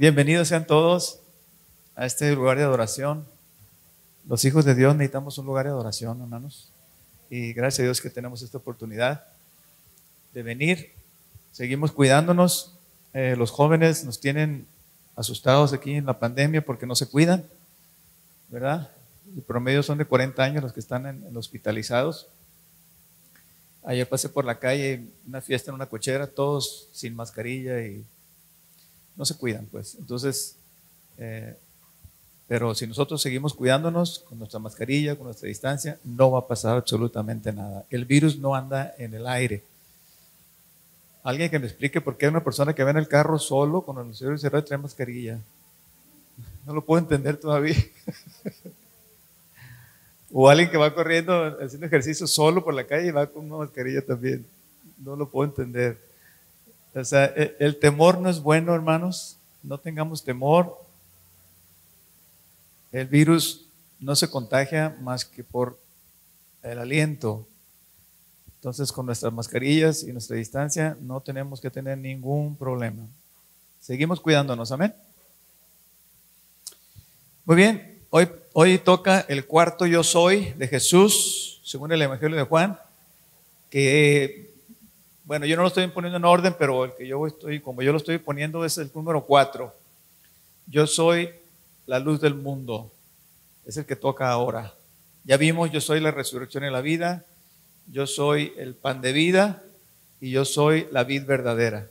Bienvenidos sean todos a este lugar de adoración. Los hijos de Dios necesitamos un lugar de adoración, hermanos. Y gracias a Dios que tenemos esta oportunidad de venir. Seguimos cuidándonos. Eh, los jóvenes nos tienen asustados aquí en la pandemia porque no se cuidan, ¿verdad? El promedio son de 40 años los que están en, hospitalizados. Ayer pasé por la calle, una fiesta en una cochera, todos sin mascarilla y no se cuidan, pues. Entonces, eh, pero si nosotros seguimos cuidándonos con nuestra mascarilla, con nuestra distancia, no va a pasar absolutamente nada. El virus no anda en el aire. Alguien que me explique por qué una persona que va en el carro solo con el cerebro cerrado trae mascarilla. No lo puedo entender todavía. o alguien que va corriendo, haciendo ejercicio solo por la calle y va con una mascarilla también. No lo puedo entender. O sea, e, el temor no es bueno, hermanos. No tengamos temor. El virus no se contagia más que por el aliento. Entonces, con nuestras mascarillas y nuestra distancia, no tenemos que tener ningún problema. Seguimos cuidándonos, amén. Muy bien, hoy, hoy toca el cuarto yo soy de Jesús, según el Evangelio de Juan, que bueno, yo no lo estoy poniendo en orden, pero el que yo estoy, como yo lo estoy poniendo, es el número cuatro. Yo soy la luz del mundo. Es el que toca ahora. Ya vimos, yo soy la resurrección y la vida. Yo soy el pan de vida y yo soy la vid verdadera.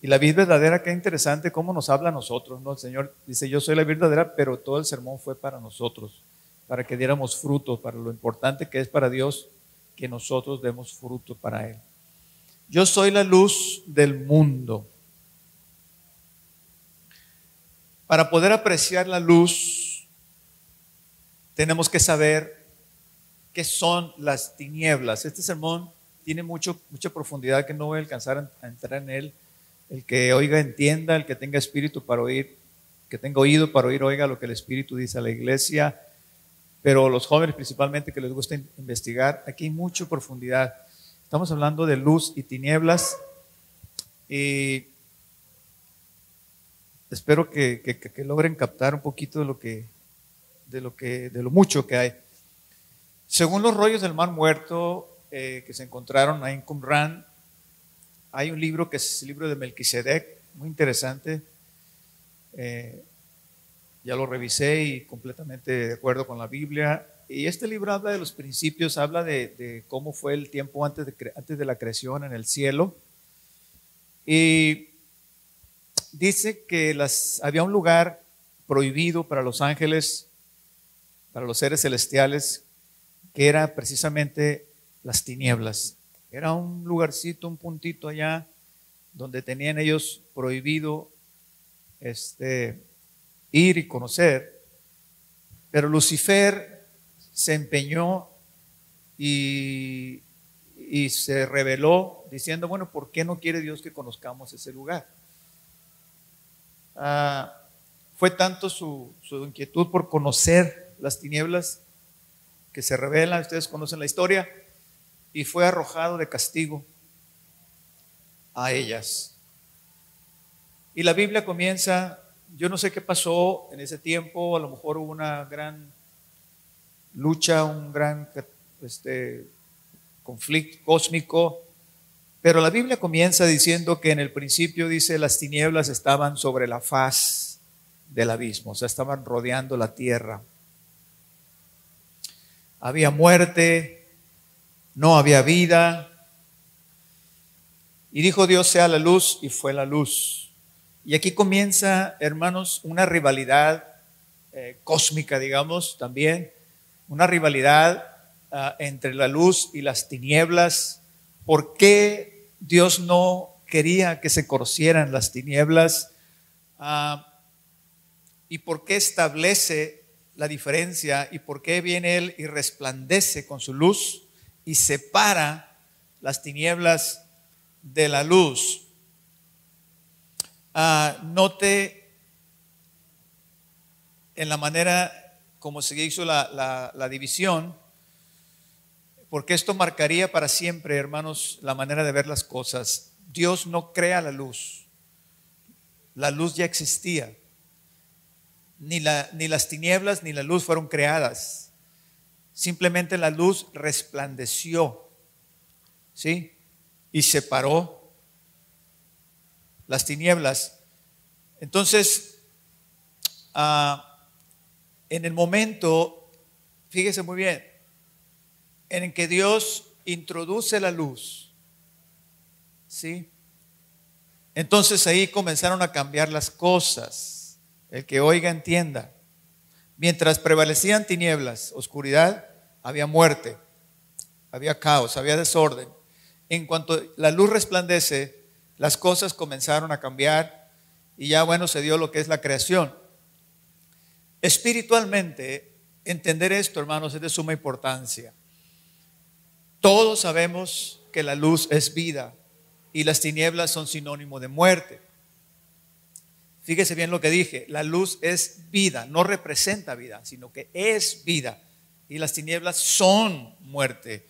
Y la vid verdadera, qué interesante cómo nos habla a nosotros, ¿no? El Señor dice, yo soy la verdadera, pero todo el sermón fue para nosotros, para que diéramos frutos, para lo importante que es para Dios que nosotros demos fruto para Él. Yo soy la luz del mundo. Para poder apreciar la luz, tenemos que saber qué son las tinieblas. Este sermón tiene mucho, mucha profundidad que no voy a alcanzar a entrar en él. El que oiga, entienda, el que tenga espíritu para oír, que tenga oído para oír, oiga lo que el Espíritu dice a la iglesia pero los jóvenes principalmente que les gusta investigar, aquí hay mucha profundidad. Estamos hablando de luz y tinieblas y espero que, logren captar un poquito de lo que, de lo que, de lo mucho que hay. Según los rollos del Mar Muerto eh, que se encontraron ahí en Qumran, hay un libro que es el libro de Melquisedec, muy interesante. Eh, ya lo revisé y completamente de acuerdo con la Biblia. Y este libro habla de los principios, habla de, cómo fue el tiempo antes de, antes de la creación en el cielo. Y dice que había un lugar prohibido para los ángeles, para los seres celestiales, que era precisamente las tinieblas. Era un lugarcito, un puntito allá, donde tenían ellos prohibido este, ir y conocer. Pero Lucifer se empeñó y, se reveló diciendo, bueno, ¿por qué no quiere Dios que conozcamos ese lugar? Ah, fue tanto su, su, inquietud por conocer las tinieblas que se revelan, ustedes conocen la historia, y fue arrojado de castigo a ellas. Y la Biblia comienza yo no sé qué pasó en ese tiempo, a lo mejor hubo una gran lucha, un gran este, conflicto cósmico, pero la Biblia comienza diciendo que en el principio dice las tinieblas estaban sobre la faz del abismo, o sea, estaban rodeando la tierra. Había muerte, no había vida. Y dijo Dios sea la luz y fue la luz. Y aquí comienza, hermanos, una rivalidad eh, cósmica, digamos, también, una rivalidad ah, entre la luz y las tinieblas. ¿Por qué Dios no quería que se conocieran las tinieblas? Ah, ¿Y por qué establece la diferencia? ¿Y por qué viene Él y resplandece con su luz y separa las tinieblas de la luz? Ah, note en la manera como se hizo la, división, porque esto marcaría para siempre, hermanos, la manera de ver las cosas. Dios no crea la luz. la luz ya existía. Ni, la, ni las tinieblas ni la luz fueron creadas. Simplemente la luz resplandeció. ¿Sí? Y separó las tinieblas. Entonces, ah, en el momento, fíjese muy bien, en el que Dios introduce la luz, ¿sí? Entonces ahí comenzaron a cambiar las cosas. El que oiga entienda. Mientras prevalecían tinieblas, oscuridad, había muerte, había caos, había desorden. En cuanto la luz resplandece, las cosas comenzaron a cambiar y ya bueno se dio lo que es la creación. Espiritualmente, entender esto, hermanos, es de suma importancia. Todos sabemos que la luz es vida y las tinieblas son sinónimo de muerte. Fíjese bien lo que dije, la luz es vida, no representa vida, sino que es vida. Y las tinieblas son muerte.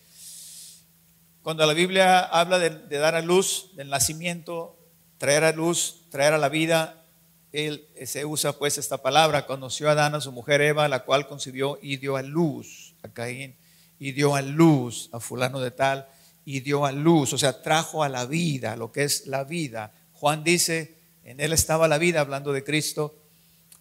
Cuando la Biblia habla de, dar a luz, del nacimiento, traer a luz, traer a la vida, él, se usa pues esta palabra. Conoció a Adán, a su mujer Eva, la cual concibió y dio a luz a Caín, y dio a luz a fulano de tal, y dio a luz, o sea, trajo a la vida, lo que es la vida. Juan dice, en Él estaba la vida, hablando de Cristo.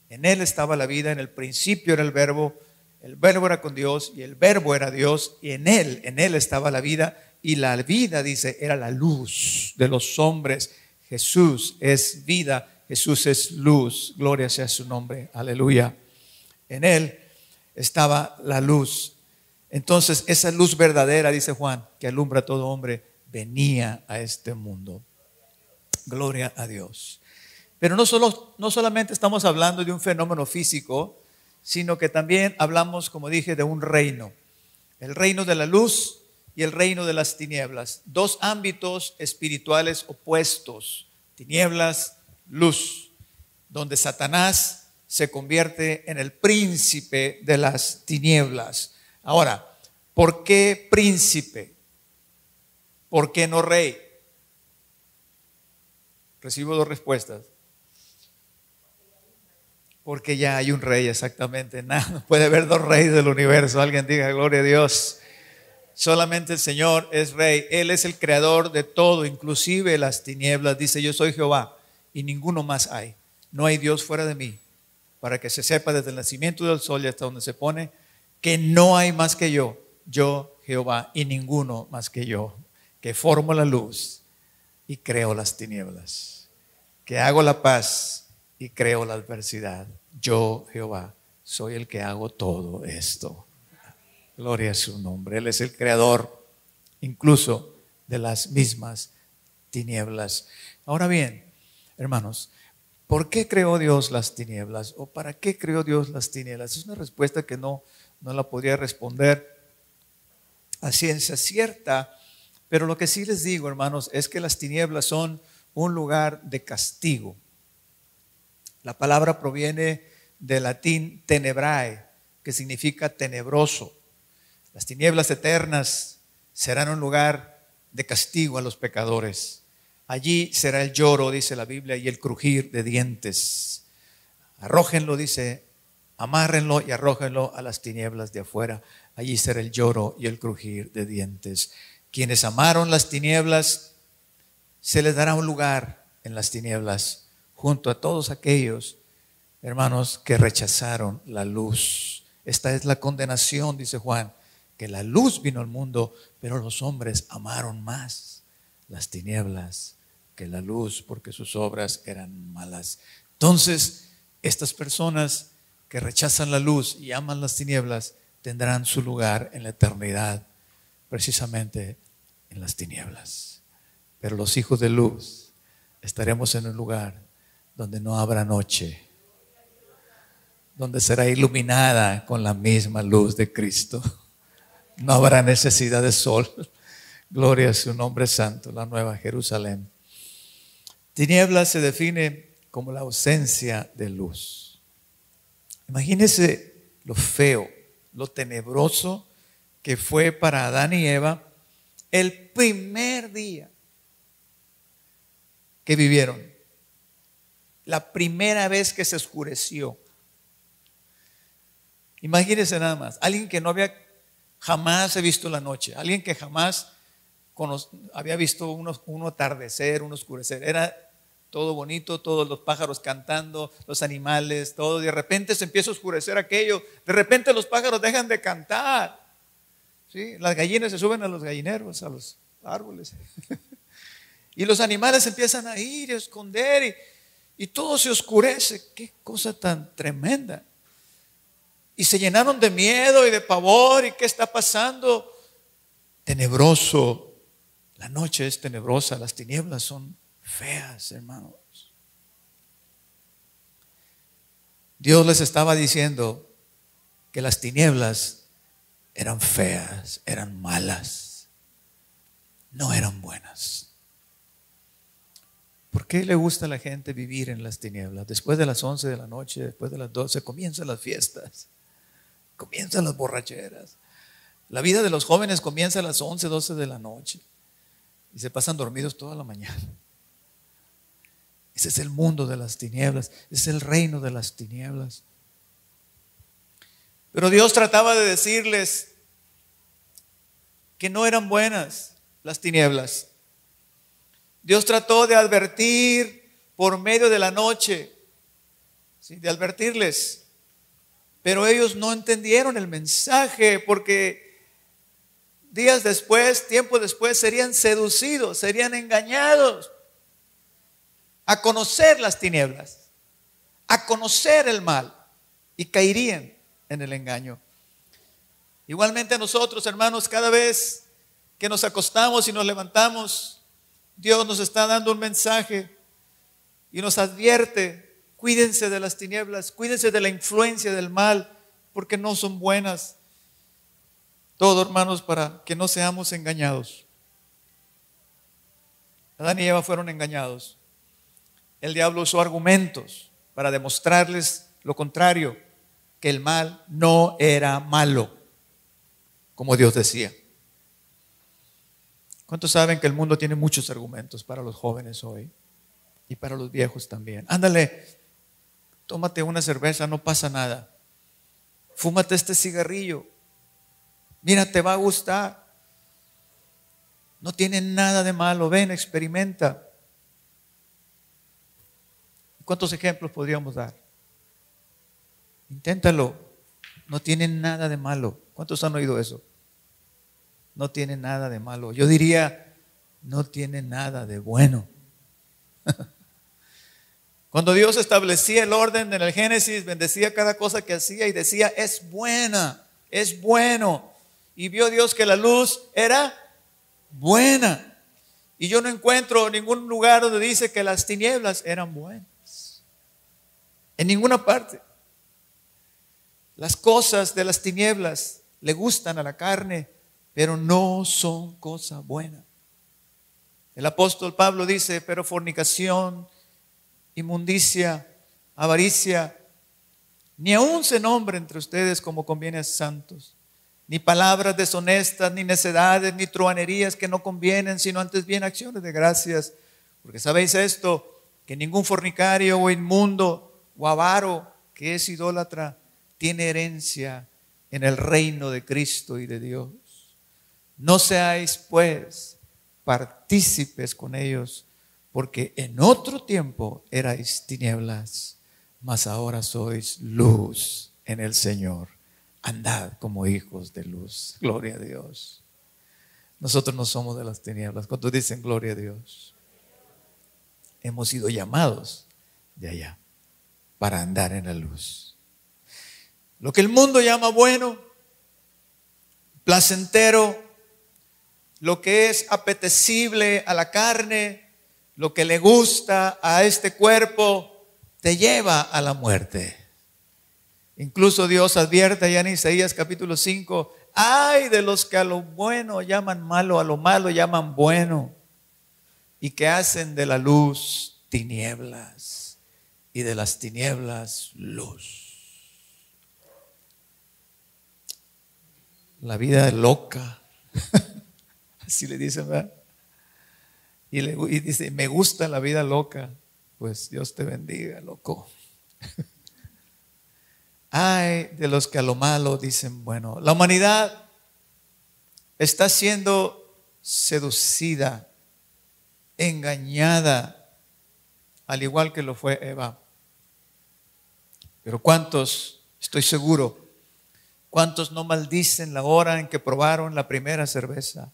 En Él estaba la vida, en el principio era el verbo, el verbo era con Dios y el verbo era Dios y en Él, en Él estaba la vida y la vida, dice, era la luz de los hombres. Jesús es vida, Jesús es luz, gloria sea su nombre, aleluya. En Él estaba la luz. Entonces, esa luz verdadera, dice Juan, que alumbra a todo hombre, venía a este mundo. Gloria a Dios. Pero no, solo, no solamente estamos hablando de un fenómeno físico, sino que también hablamos, como dije, de un reino. El reino de la luz y el reino de las tinieblas. Dos ámbitos espirituales opuestos. Tinieblas, luz. Donde Satanás se convierte en el príncipe de las tinieblas. Ahora, ¿por qué príncipe? ¿Por qué no rey? Recibo dos respuestas. Porque ya hay un rey, exactamente. Nada, puede haber dos reyes del universo. Alguien diga, gloria a Dios. Solamente el Señor es rey. Él es el creador de todo, inclusive las tinieblas. Dice, yo soy Jehová y ninguno más hay. No hay Dios fuera de mí. Para que se sepa desde el nacimiento del sol y hasta donde se pone, que no hay más que yo. Yo, Jehová, y ninguno más que yo. Que formo la luz y creo las tinieblas. Que hago la paz y creo la adversidad. Yo, Jehová, soy el que hago todo esto. Gloria a su nombre. Él es el creador incluso de las mismas tinieblas. Ahora bien, hermanos, ¿por qué creó Dios las tinieblas? ¿O para qué creó Dios las tinieblas? Es una respuesta que no, no la podría responder a ciencia cierta, pero lo que sí les digo, hermanos, es que las tinieblas son un lugar de castigo. La palabra proviene del latín tenebrae, que significa tenebroso. Las tinieblas eternas serán un lugar de castigo a los pecadores. Allí será el lloro, dice la Biblia, y el crujir de dientes. Arrójenlo, dice, amárrenlo y arrójenlo a las tinieblas de afuera. Allí será el lloro y el crujir de dientes. Quienes amaron las tinieblas, se les dará un lugar en las tinieblas junto a todos aquellos, hermanos, que rechazaron la luz. Esta es la condenación, dice Juan, que la luz vino al mundo, pero los hombres amaron más las tinieblas que la luz, porque sus obras eran malas. Entonces, estas personas que rechazan la luz y aman las tinieblas tendrán su lugar en la eternidad, precisamente en las tinieblas. Pero los hijos de luz estaremos en un lugar donde no habrá noche, donde será iluminada con la misma luz de Cristo. No habrá necesidad de sol. Gloria a su nombre santo, la nueva Jerusalén. Tinieblas se define como la ausencia de luz. Imagínese lo feo, lo tenebroso que fue para Adán y Eva el primer día que vivieron la primera vez que se oscureció. Imagínense nada más, alguien que no había jamás visto la noche, alguien que jamás había visto un atardecer, un oscurecer. Era todo bonito, todos los pájaros cantando, los animales, todo. De repente se empieza a oscurecer aquello. De repente los pájaros dejan de cantar. ¿sí? Las gallinas se suben a los gallineros, a los árboles. y los animales empiezan a ir, a esconder y todo se oscurece. Qué cosa tan tremenda. Y se llenaron de miedo y de pavor. ¿Y qué está pasando? Tenebroso la noche es tenebrosa, las tinieblas son feas, hermanos. Dios les estaba diciendo que las tinieblas eran feas, eran malas, no eran buenas. ¿Por qué le gusta a la gente vivir en las tinieblas? Después de las 11 de la noche, después de las 12, comienzan las fiestas, comienzan las borracheras. La vida de los jóvenes comienza a las 11, 12 de la noche y se pasan dormidos toda la mañana. Ese es el mundo de las tinieblas, es el reino de las tinieblas. Pero Dios trataba de decirles que no eran buenas las tinieblas. Dios trató de advertir por medio de la noche, de advertirles, pero ellos no entendieron el mensaje porque días después, tiempo después, serían seducidos, serían engañados a conocer las tinieblas, a conocer el mal y caerían en el engaño. Igualmente nosotros, hermanos, cada vez que nos acostamos y nos levantamos, Dios nos está dando un mensaje y nos advierte, cuídense de las tinieblas, cuídense de la influencia del mal, porque no son buenas. Todo, hermanos, para que no seamos engañados. Adán y Eva fueron engañados. El diablo usó argumentos para demostrarles lo contrario, que el mal no era malo, como Dios decía. ¿Cuántos saben que el mundo tiene muchos argumentos para los jóvenes hoy? Y para los viejos también. Ándale, tómate una cerveza, no pasa nada. Fúmate este cigarrillo, Mira, te va a gustar. No tiene nada de malo. Ven, experimenta. ¿Cuántos ejemplos podríamos dar? Inténtalo. No tiene nada de malo. ¿Cuántos han oído eso? No tiene nada de malo. Yo diría, no tiene nada de bueno. Cuando Dios establecía el orden en el Génesis, bendecía cada cosa que hacía y decía, es buena, es bueno y vio Dios que la luz era buena. Y yo no encuentro ningún lugar donde dice que las tinieblas eran buenas. En ninguna parte. Las cosas de las tinieblas le gustan a la carne, pero no son cosa buena. El apóstol Pablo dice, pero fornicación, inmundicia, avaricia, ni aún se nombre entre ustedes como conviene a santos ni palabras deshonestas, ni necedades, ni truanerías que no convienen, sino antes bien acciones de gracias. Porque sabéis esto, que ningún fornicario o inmundo o avaro que es idólatra tiene herencia en el reino de Cristo y de Dios. No seáis pues partícipes con ellos, porque en otro tiempo erais tinieblas, mas ahora sois luz en el Señor andad como hijos de luz. Gloria a Dios. Nosotros no somos de las tinieblas. Cuando dicen gloria a Dios, hemos sido llamados de allá para andar en la luz. Lo que el mundo llama bueno, placentero, lo que es apetecible a la carne, lo que le gusta a este cuerpo, te lleva a la muerte. Incluso Dios advierte allá en Isaías capítulo 5, ay de los que a lo bueno llaman malo, a lo malo llaman bueno, y que hacen de la luz tinieblas y de las tinieblas luz. La vida es loca, así le dicen, ¿verdad? Y, le, dice, me gusta la vida loca, pues Dios te bendiga, loco. Ay de los que a lo malo dicen bueno. La humanidad está siendo seducida, engañada, al igual que lo fue Eva. Pero ¿cuántos, estoy seguro, cuántos no maldicen la hora en que probaron la primera cerveza?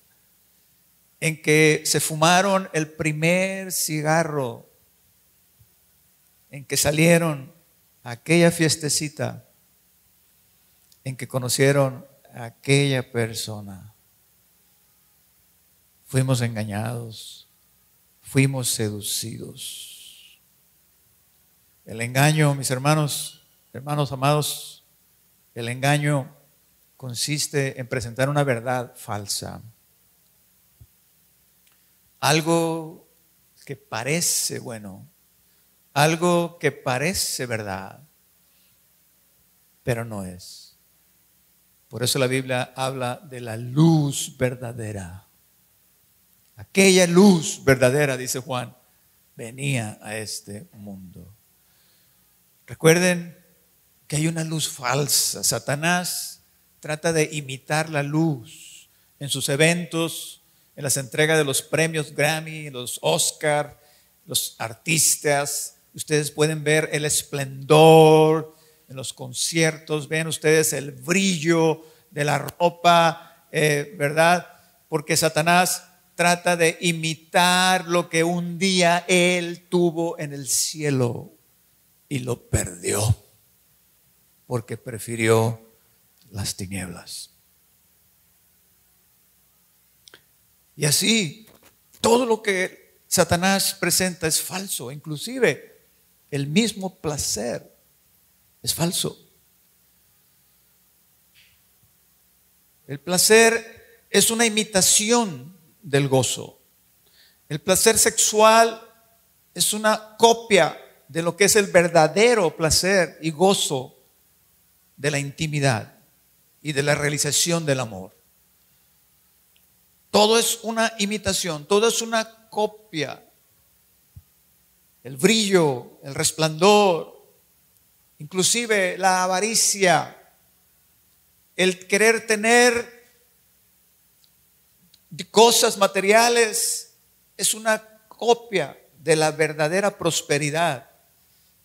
En que se fumaron el primer cigarro, en que salieron a aquella fiestecita, en que conocieron a aquella persona. Fuimos engañados, fuimos seducidos. El engaño, mis hermanos, hermanos amados, el engaño consiste en presentar una verdad falsa. Algo que parece bueno, algo que parece verdad, pero no es. Por eso la Biblia habla de la luz verdadera. Aquella luz verdadera, dice Juan, venía a este mundo. Recuerden que hay una luz falsa. Satanás trata de imitar la luz en sus eventos, en las entregas de los premios Grammy, los Oscar, los artistas. Ustedes pueden ver el esplendor en los conciertos, ven ustedes el brillo de la ropa, eh, ¿verdad? Porque Satanás trata de imitar lo que un día él tuvo en el cielo y lo perdió porque prefirió las tinieblas. Y así, todo lo que Satanás presenta es falso, inclusive el mismo placer es falso. El placer es una imitación del gozo. El placer sexual es una copia de lo que es el verdadero placer y gozo de la intimidad y de la realización del amor. Todo es una imitación, todo es una copia. El brillo, el resplandor, inclusive la avaricia, el querer tener cosas materiales es una copia de la verdadera prosperidad,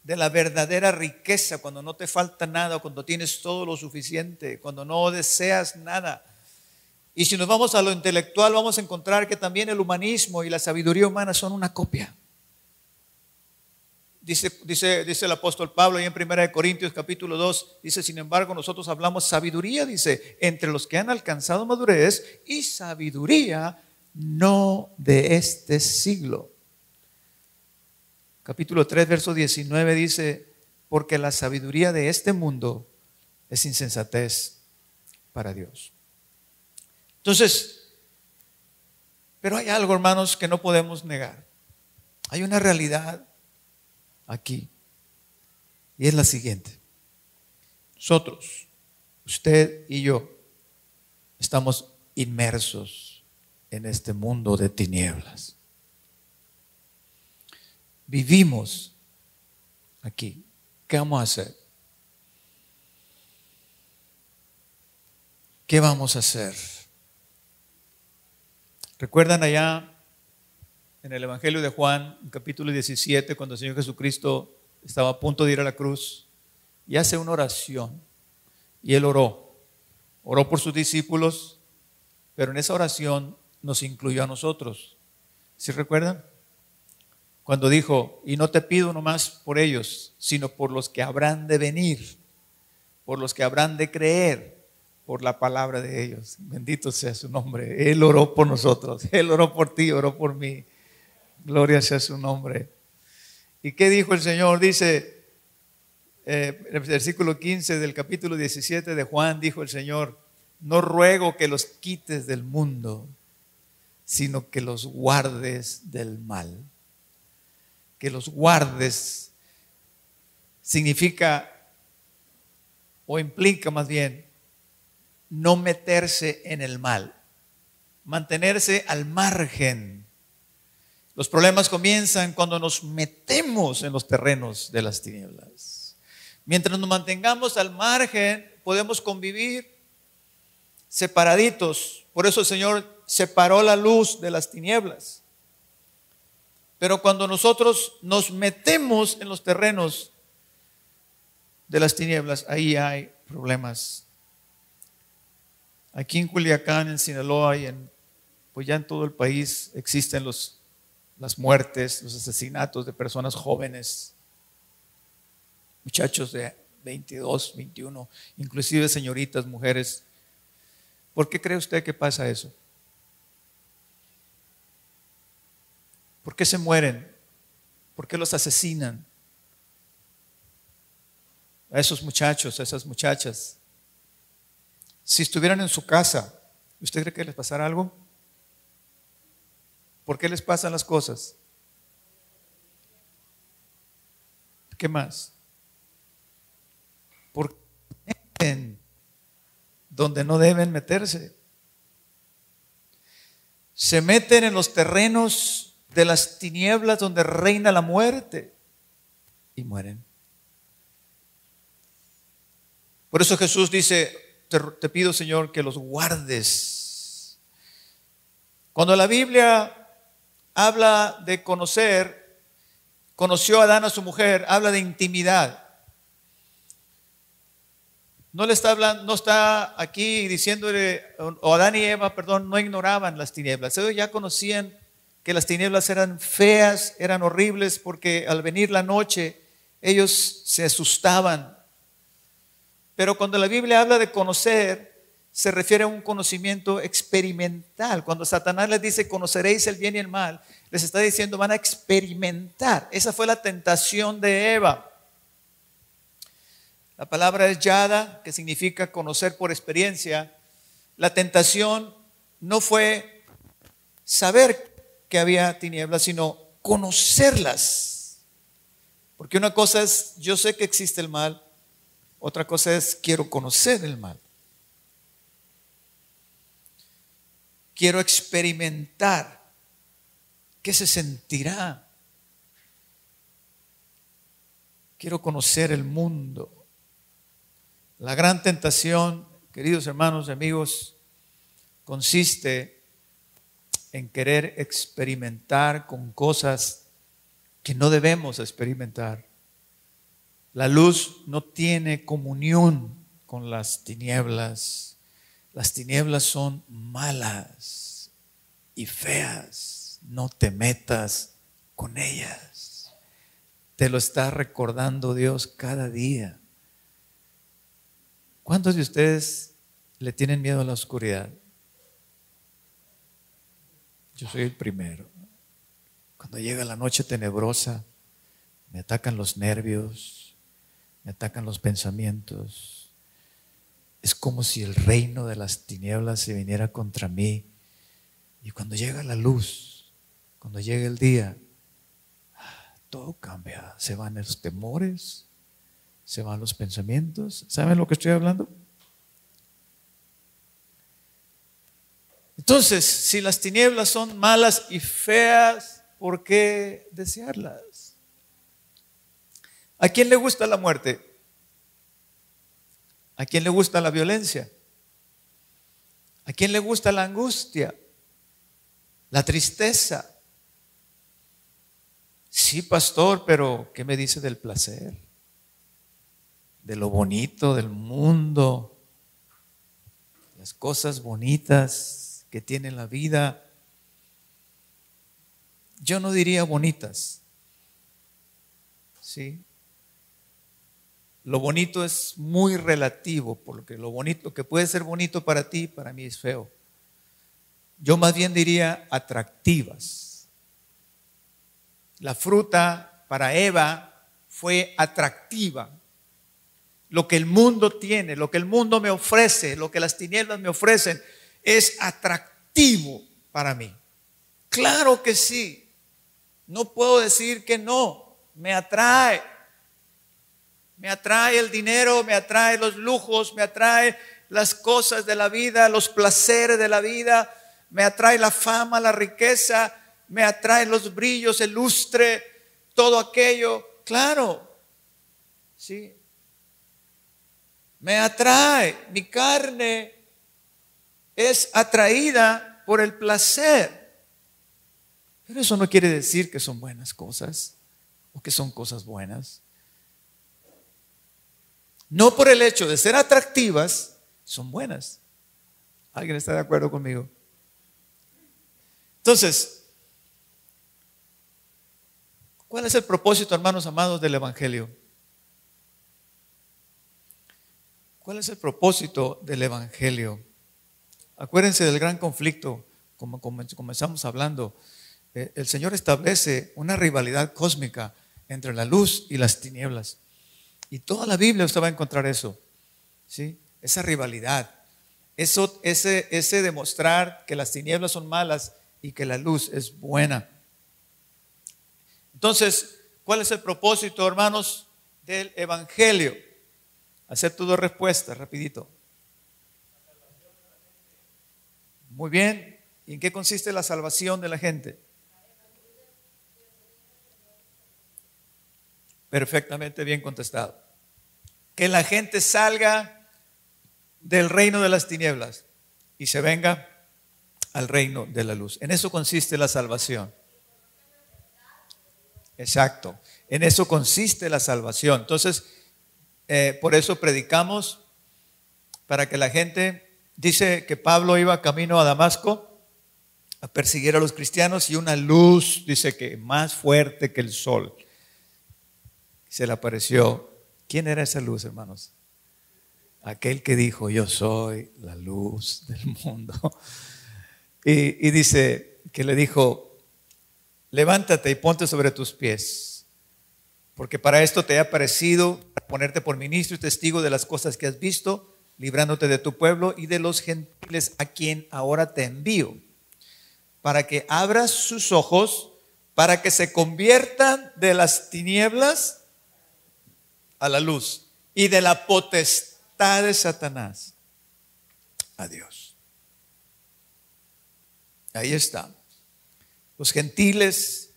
de la verdadera riqueza, cuando no te falta nada, cuando tienes todo lo suficiente, cuando no deseas nada. Y si nos vamos a lo intelectual, vamos a encontrar que también el humanismo y la sabiduría humana son una copia. Dice, el apóstol Pablo ahí en 1 Corintios capítulo 2, dice, sin embargo, nosotros hablamos sabiduría, dice, entre los que han alcanzado madurez y sabiduría no de este siglo. Capítulo 3, verso 19 dice, porque la sabiduría de este mundo es insensatez para Dios. Entonces, pero hay algo, hermanos, que no podemos negar. Hay una realidad aquí. Y es la siguiente. Nosotros, usted y yo, estamos inmersos en este mundo de tinieblas. Vivimos aquí. ¿Qué vamos a hacer? ¿Qué vamos a hacer? ¿Recuerdan allá en el Evangelio de Juan, capítulo 17, cuando el Señor Jesucristo estaba a punto de ir a la cruz y hace una oración. Y él oró. Oró por sus discípulos, pero en esa oración nos incluyó a nosotros. ¿Sí recuerdan? Cuando dijo, y no te pido nomás por ellos, sino por los que habrán de venir, por los que habrán de creer por la palabra de ellos. Bendito sea su nombre. Él oró por nosotros. Él oró por ti, oró por mí. Gloria sea su nombre. ¿Y qué dijo el Señor? Dice, eh, el versículo 15 del capítulo 17 de Juan, dijo el Señor, no ruego que los quites del mundo, sino que los guardes del mal. Que los guardes significa o implica más bien no meterse en el mal, mantenerse al margen Los problemas comienzan cuando nos metemos en los terrenos de las tinieblas. Mientras nos mantengamos al margen, podemos convivir separaditos. Por eso el Señor separó la luz de las tinieblas. Pero cuando nosotros nos metemos en los terrenos de las tinieblas, ahí hay problemas. Aquí en Culiacán, en Sinaloa y en, pues ya en todo el país existen los, las muertes, los asesinatos de personas jóvenes, muchachos de 22, 21, inclusive señoritas, mujeres. ¿Por qué cree usted que pasa eso? ¿Por qué se mueren? ¿Por qué los asesinan? A esos muchachos, a esas muchachas. Si estuvieran en su casa, ¿usted cree que les pasara algo? ¿Por qué les pasan las cosas? ¿Qué más? Porque meten donde no deben meterse. Se meten en los terrenos de las tinieblas donde reina la muerte y mueren. Por eso Jesús dice, te, pido Señor que los guardes. Cuando la Biblia habla de conocer, conoció a Adán a su mujer, habla de intimidad. No le está hablando, no está aquí diciéndole, o Adán y Eva, perdón, no ignoraban las tinieblas. Ellos ya conocían que las tinieblas eran feas, eran horribles, porque al venir la noche ellos se asustaban. Pero cuando la Biblia habla de conocer, se refiere a un conocimiento experimental. Cuando Satanás les dice, conoceréis el bien y el mal, les está diciendo, van a experimentar. Esa fue la tentación de Eva. La palabra es yada, que significa conocer por experiencia. La tentación no fue saber que había tinieblas, sino conocerlas. Porque una cosa es, yo sé que existe el mal, otra cosa es, quiero conocer el mal. Quiero experimentar qué se sentirá. Quiero conocer el mundo. La gran tentación, queridos hermanos y amigos, consiste en querer experimentar con cosas que no debemos experimentar. La luz no tiene comunión con las tinieblas. Las tinieblas son malas y feas. No te metas con ellas. Te lo está recordando Dios cada día. ¿Cuántos de ustedes le tienen miedo a la oscuridad? Yo soy el primero. Cuando llega la noche tenebrosa, me atacan los nervios, me atacan los pensamientos es como si el reino de las tinieblas se viniera contra mí. Y cuando llega la luz, cuando llega el día, todo cambia. Se van los temores, se van los pensamientos. ¿Saben lo que estoy hablando? Entonces, si las tinieblas son malas y feas, ¿por qué desearlas? ¿A quién le gusta la muerte? ¿A quién le gusta la violencia? ¿A quién le gusta la angustia? La tristeza. Sí, pastor, pero ¿qué me dice del placer? De lo bonito del mundo, las cosas bonitas que tiene la vida. Yo no diría bonitas, ¿sí? Lo bonito es muy relativo, porque lo bonito que puede ser bonito para ti, para mí es feo. Yo más bien diría atractivas. La fruta para Eva fue atractiva. Lo que el mundo tiene, lo que el mundo me ofrece, lo que las tinieblas me ofrecen, es atractivo para mí. Claro que sí. No puedo decir que no. Me atrae. Me atrae el dinero, me atrae los lujos, me atrae las cosas de la vida, los placeres de la vida, me atrae la fama, la riqueza, me atrae los brillos, el lustre, todo aquello. Claro, sí. Me atrae, mi carne es atraída por el placer. Pero eso no quiere decir que son buenas cosas o que son cosas buenas. No por el hecho de ser atractivas, son buenas. ¿Alguien está de acuerdo conmigo? Entonces, ¿cuál es el propósito, hermanos amados, del Evangelio? ¿Cuál es el propósito del Evangelio? Acuérdense del gran conflicto, como comenzamos hablando. Eh, el Señor establece una rivalidad cósmica entre la luz y las tinieblas. Y toda la Biblia usted va a encontrar eso. ¿sí? Esa rivalidad. Eso, ese, ese demostrar que las tinieblas son malas y que la luz es buena. Entonces, ¿cuál es el propósito, hermanos, del Evangelio? Hacer tu dos respuestas, rapidito. Muy bien. ¿Y en qué consiste la salvación de la gente? Perfectamente bien contestado. Que la gente salga del reino de las tinieblas y se venga al reino de la luz. En eso consiste la salvación. Exacto. En eso consiste la salvación. Entonces, eh, por eso predicamos para que la gente, dice que Pablo iba camino a Damasco a perseguir a los cristianos y una luz, dice que más fuerte que el sol, se le apareció. ¿Quién era esa luz, hermanos? Aquel que dijo, yo soy la luz del mundo. Y, dice que le dijo, levántate y ponte sobre tus pies, porque para esto te he aparecido, ponerte por ministro y testigo de las cosas que has visto, librándote de tu pueblo y de los gentiles a quien ahora te envío, para que abras sus ojos, para que se conviertan de las tinieblas a la luz y de la potestad de Satanás a Dios. Ahí está. Los gentiles,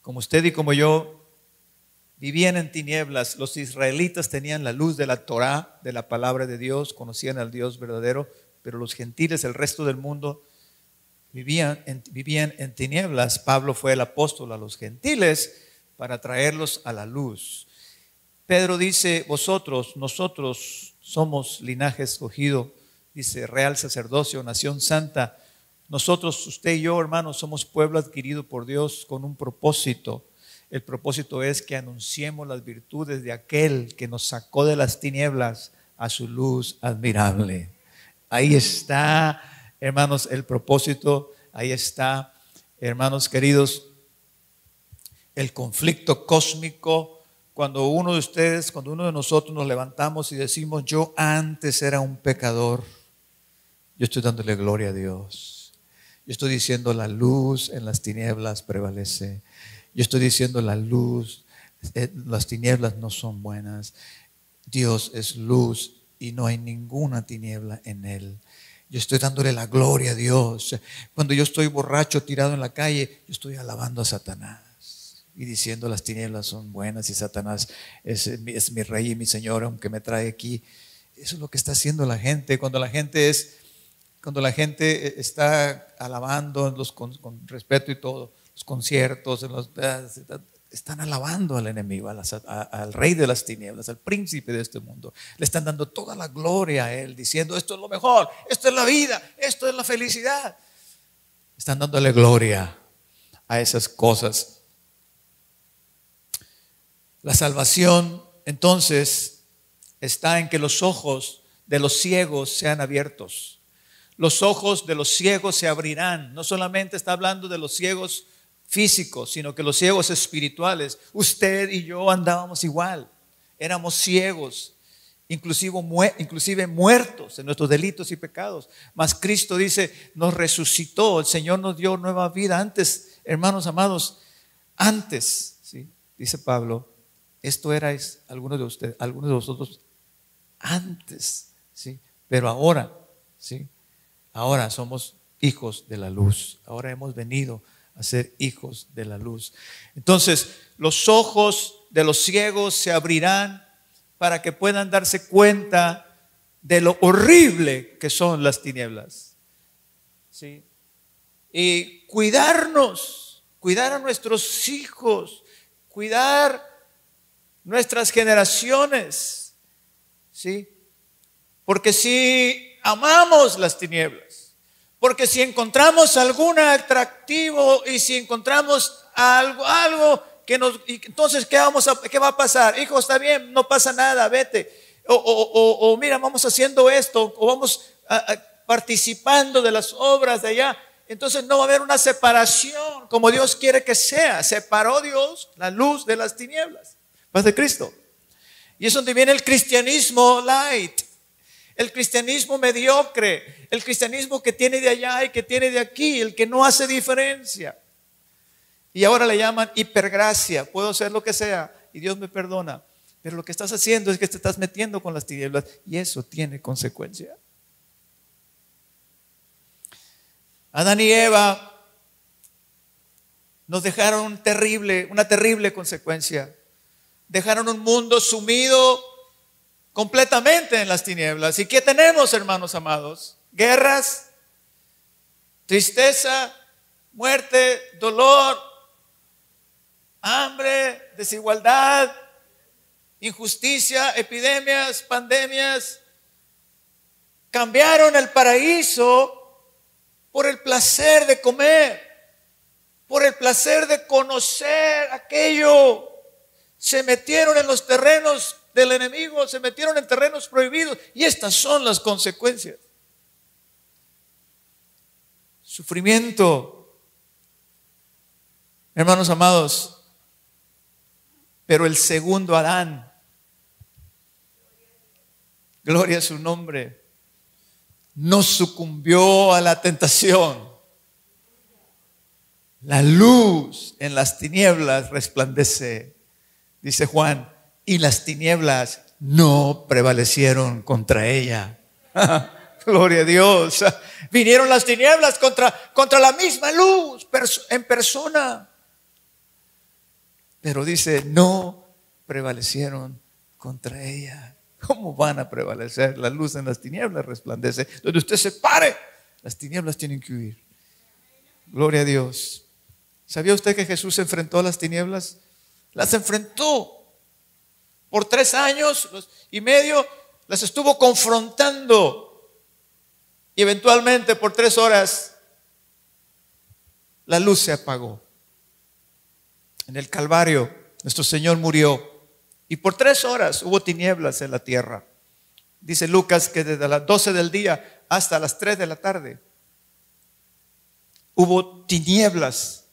como usted y como yo, vivían en tinieblas. Los israelitas tenían la luz de la Torah, de la palabra de Dios, conocían al Dios verdadero, pero los gentiles, el resto del mundo, vivían en, vivían en tinieblas. Pablo fue el apóstol a los gentiles para traerlos a la luz. Pedro dice, vosotros, nosotros somos linaje escogido, dice, real sacerdocio, nación santa nosotros, usted y yo, hermanos, somos pueblo adquirido por Dios con un propósito. El propósito es que anunciemos las virtudes de aquel que nos sacó de las tinieblas a su luz admirable. Ahí está, hermanos, el propósito. Ahí está, hermanos queridos, el conflicto cósmico. Cuando uno de ustedes, cuando uno de nosotros nos levantamos y decimos, yo antes era un pecador, yo estoy dándole gloria a Dios. Yo estoy diciendo la luz en las tinieblas prevalece. Yo estoy diciendo la luz, eh, las tinieblas no son buenas. Dios es luz y no hay ninguna tiniebla en él. Yo estoy dándole la gloria a Dios. Cuando yo estoy borracho, tirado en la calle, yo estoy alabando a Satanás y diciendo las tinieblas son buenas y Satanás es, es mi rey y mi Señor, aunque me trae aquí. Eso es lo que está haciendo la gente. Cuando la gente es cuando la gente eh, está alabando los, con, respeto y todo, los conciertos, están alabando al enemigo, al rey de las tinieblas, al príncipe de este mundo. Le están dando toda la gloria a él, diciendo, esto es lo mejor, esto es la vida, esto es la felicidad. Están dándole gloria a esas cosas. La salvación entonces está en que los ojos de los ciegos sean abiertos los ojos de los ciegos se abrirán. No solamente está hablando de los ciegos físicos, sino que los ciegos espirituales. Usted y yo andábamos igual, éramos ciegos, inclusive, muertos en nuestros delitos y pecados. Mas Cristo dice, nos resucitó, el Señor nos dio nueva vida. Antes, hermanos amados, antes, ¿sí? dice Pablo, esto erais algunos de ustedes, algunos de vosotros antes, ¿sí? pero ahora, ¿sí? Ahora somos hijos de la luz. Ahora hemos venido a ser hijos de la luz. Entonces, los ojos de los ciegos se abrirán para que puedan darse cuenta de lo horrible que son las tinieblas. ¿Sí? Y cuidarnos, cuidar a nuestros hijos, cuidar nuestras generaciones. ¿Sí? Porque si amamos las tinieblas, porque si encontramos algún atractivo y si encontramos algo, algo que nos, entonces, ¿qué, vamos a, ¿qué va a pasar? Hijo, está bien, no pasa nada, vete. O, mira, vamos haciendo esto, o vamos participando de las obras de allá. Entonces no va a haber una separación como Dios quiere que sea. Separó Dios la luz de las tinieblas. Paz de Cristo. Y es donde viene el cristianismo light el cristianismo mediocre, el cristianismo que tiene de allá y que tiene de aquí, el que no hace diferencia. Y ahora le llaman hipergracia, puedo hacer lo que sea y Dios me perdona. Pero lo que estás haciendo es que te estás metiendo con las tinieblas y eso tiene consecuencia. Adán y Eva nos dejaron una terrible consecuencia. Dejaron un mundo sumido completamente en las tinieblas. ¿Y qué tenemos, hermanos amados? Guerras, tristeza, muerte, dolor, hambre, desigualdad, injusticia, epidemias, pandemias. Cambiaron el paraíso por el placer de comer, por el placer de conocer aquello. Se metieron en los terrenos del enemigo, se metieron en terrenos prohibidos y estas son las consecuencias. Sufrimiento. Hermanos amados, pero el segundo Adán, gloria a su nombre, no sucumbió a la tentación. La luz en las tinieblas resplandece, dice Juan y las tinieblas no prevalecieron contra ella. Gloria a Dios. Vinieron las tinieblas contra, contra la misma luz en persona. Pero dice, no prevalecieron contra ella. ¿Cómo van a prevalecer? La luz en las tinieblas resplandece. Donde usted se pare, las tinieblas tienen que huir. Gloria a Dios. ¿Sabía usted que Jesús enfrentó a las tinieblas? Las enfrentó por tres años y medio las estuvo confrontando. Y eventualmente por tres horas la luz se apagó. En el Calvario nuestro Señor murió. Y por tres horas hubo tinieblas en la tierra. Dice Lucas que desde las 12 del día hasta las 3 de la tarde hubo tinieblas.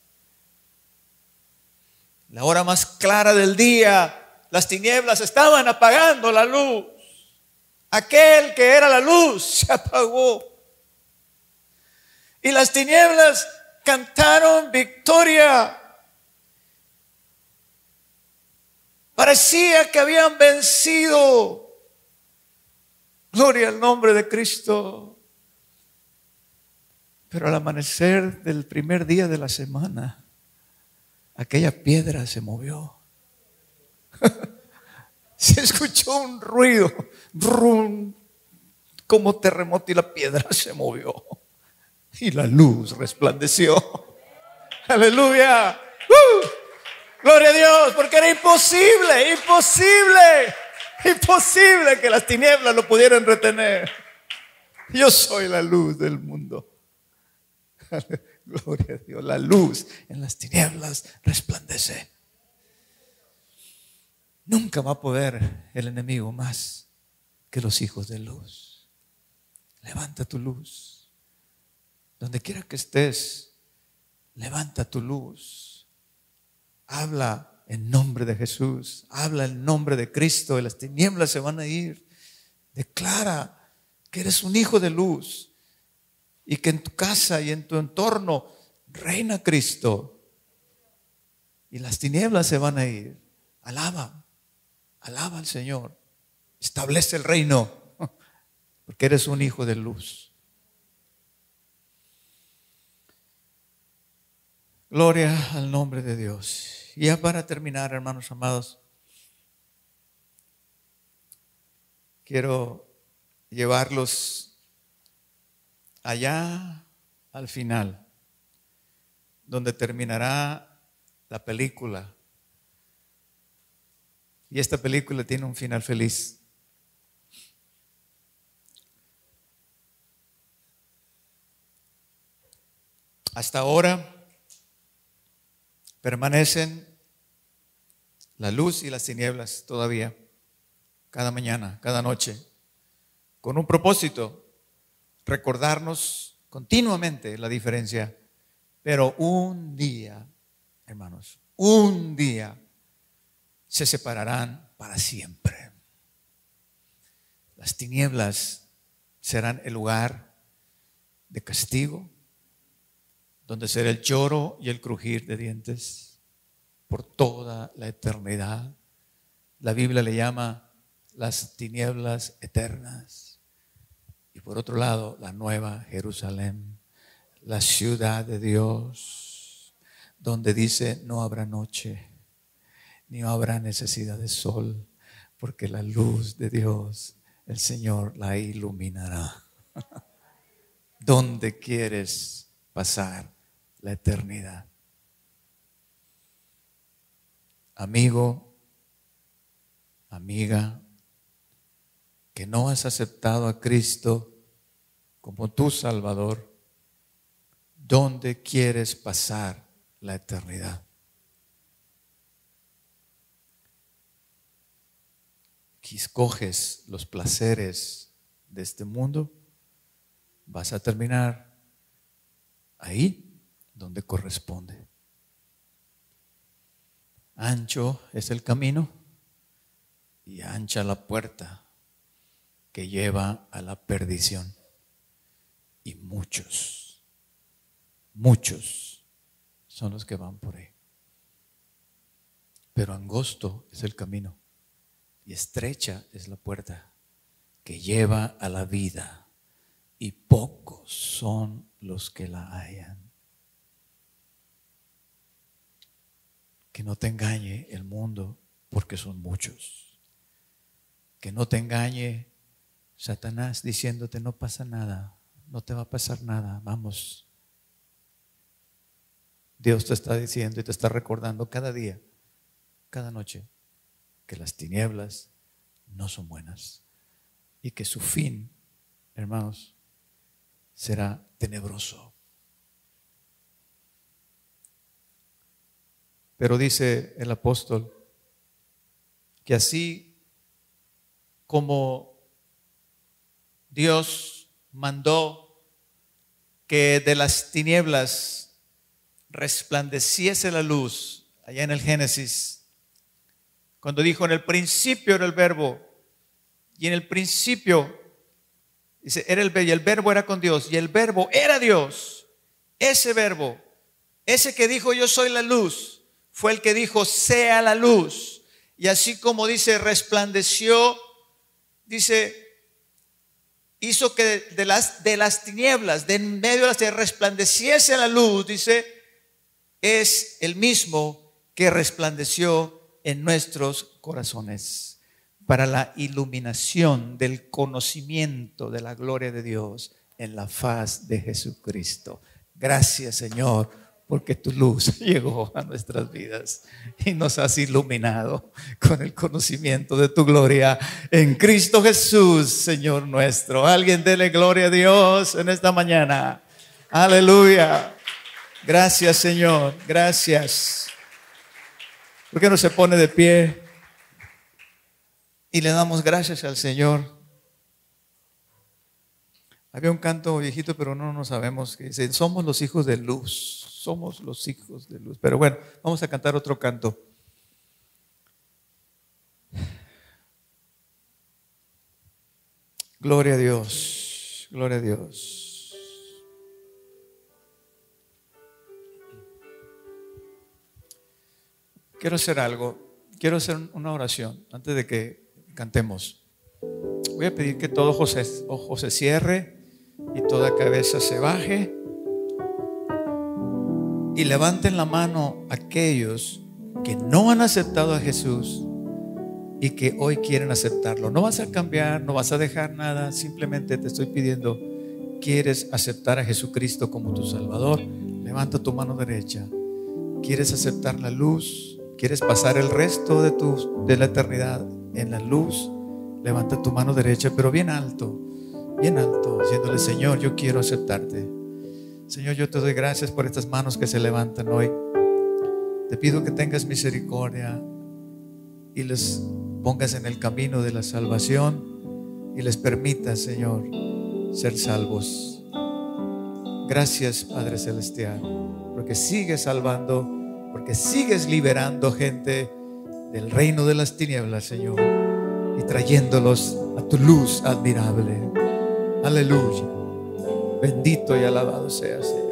La hora más clara del día las tinieblas estaban apagando la luz. Aquel que era la luz se apagó. Y las tinieblas cantaron victoria. Parecía que habían vencido. Gloria al nombre de Cristo. Pero al amanecer del primer día de la semana, aquella piedra se movió. Se escuchó un ruido, como terremoto y la piedra se movió. Y la luz resplandeció. Aleluya. ¡Uh! Gloria a Dios, porque era imposible, imposible, imposible que las tinieblas lo pudieran retener. Yo soy la luz del mundo. Gloria a Dios, la luz en las tinieblas resplandece. Nunca va a poder el enemigo más que los hijos de luz. Levanta tu luz. Donde quiera que estés, levanta tu luz. Habla en nombre de Jesús. Habla en nombre de Cristo y las tinieblas se van a ir. Declara que eres un hijo de luz y que en tu casa y en tu entorno reina Cristo y las tinieblas se van a ir. Alaba. Alaba al Señor. Establece el reino. Porque eres un hijo de luz. Gloria al nombre de Dios. Y ya para terminar, hermanos amados, quiero llevarlos allá al final, donde terminará la película. Y esta película tiene un final feliz. Hasta ahora permanecen la luz y las tinieblas todavía, cada mañana, cada noche, con un propósito, recordarnos continuamente la diferencia. Pero un día, hermanos, un día se separarán para siempre. Las tinieblas serán el lugar de castigo, donde será el lloro y el crujir de dientes por toda la eternidad. La Biblia le llama las tinieblas eternas. Y por otro lado, la nueva Jerusalén, la ciudad de Dios, donde dice no habrá noche, ni habrá necesidad de sol, porque la luz de Dios, el Señor la iluminará. ¿Dónde quieres pasar la eternidad. Amigo, amiga, que no has aceptado a Cristo como tu Salvador, ¿dónde quieres pasar la eternidad? Escoges los placeres de este mundo, vas a terminar ahí donde corresponde. Ancho es el camino y ancha la puerta que lleva a la perdición. Y muchos, muchos son los que van por ahí. Pero angosto es el camino y estrecha es la puerta que lleva a la vida y pocos son los que la hallan. Que no te engañe el mundo porque son muchos. Que no te engañe Satanás diciéndote no pasa nada, no te va a pasar nada, vamos. Dios te está diciendo y te está recordando cada día, cada noche, que las tinieblas no son buenas y que su fin, hermanos, será tenebroso. Pero dice el apóstol que así como Dios mandó que de las tinieblas resplandeciese la luz, allá en el Génesis, cuando dijo en el principio era el verbo, y en el principio, dice, era el verbo, y el verbo era con Dios, y el verbo era Dios, ese verbo, ese que dijo yo soy la luz, fue el que dijo, sea la luz. Y así como dice, resplandeció, dice, hizo que de las, de las tinieblas, de en medio de las tinieblas, resplandeciese la luz, dice, es el mismo que resplandeció en nuestros corazones para la iluminación del conocimiento de la gloria de Dios en la faz de Jesucristo. Gracias Señor porque tu luz llegó a nuestras vidas y nos has iluminado con el conocimiento de tu gloria en Cristo Jesús, Señor nuestro. Alguien dele gloria a Dios en esta mañana. Aleluya. Gracias, Señor. Gracias. ¿Por qué no se pone de pie y le damos gracias al Señor? Había un canto viejito, pero no nos sabemos, que dice, somos los hijos de luz somos los hijos de luz. Pero bueno, vamos a cantar otro canto. Gloria a Dios, gloria a Dios. Quiero hacer algo, quiero hacer una oración antes de que cantemos. Voy a pedir que todo ojo se cierre y toda cabeza se baje. Y levanten la mano aquellos que no han aceptado a Jesús y que hoy quieren aceptarlo. No vas a cambiar, no vas a dejar nada, simplemente te estoy pidiendo, ¿quieres aceptar a Jesucristo como tu Salvador? Levanta tu mano derecha. ¿Quieres aceptar la luz? ¿Quieres pasar el resto de, tu, de la eternidad en la luz? Levanta tu mano derecha, pero bien alto, bien alto, diciéndole, Señor, yo quiero aceptarte. Señor, yo te doy gracias por estas manos que se levantan hoy. Te pido que tengas misericordia y les pongas en el camino de la salvación y les permitas, Señor, ser salvos. Gracias, Padre Celestial, porque sigues salvando, porque sigues liberando gente del reino de las tinieblas, Señor, y trayéndolos a tu luz admirable. Aleluya. Bendito y alabado seas, Señor.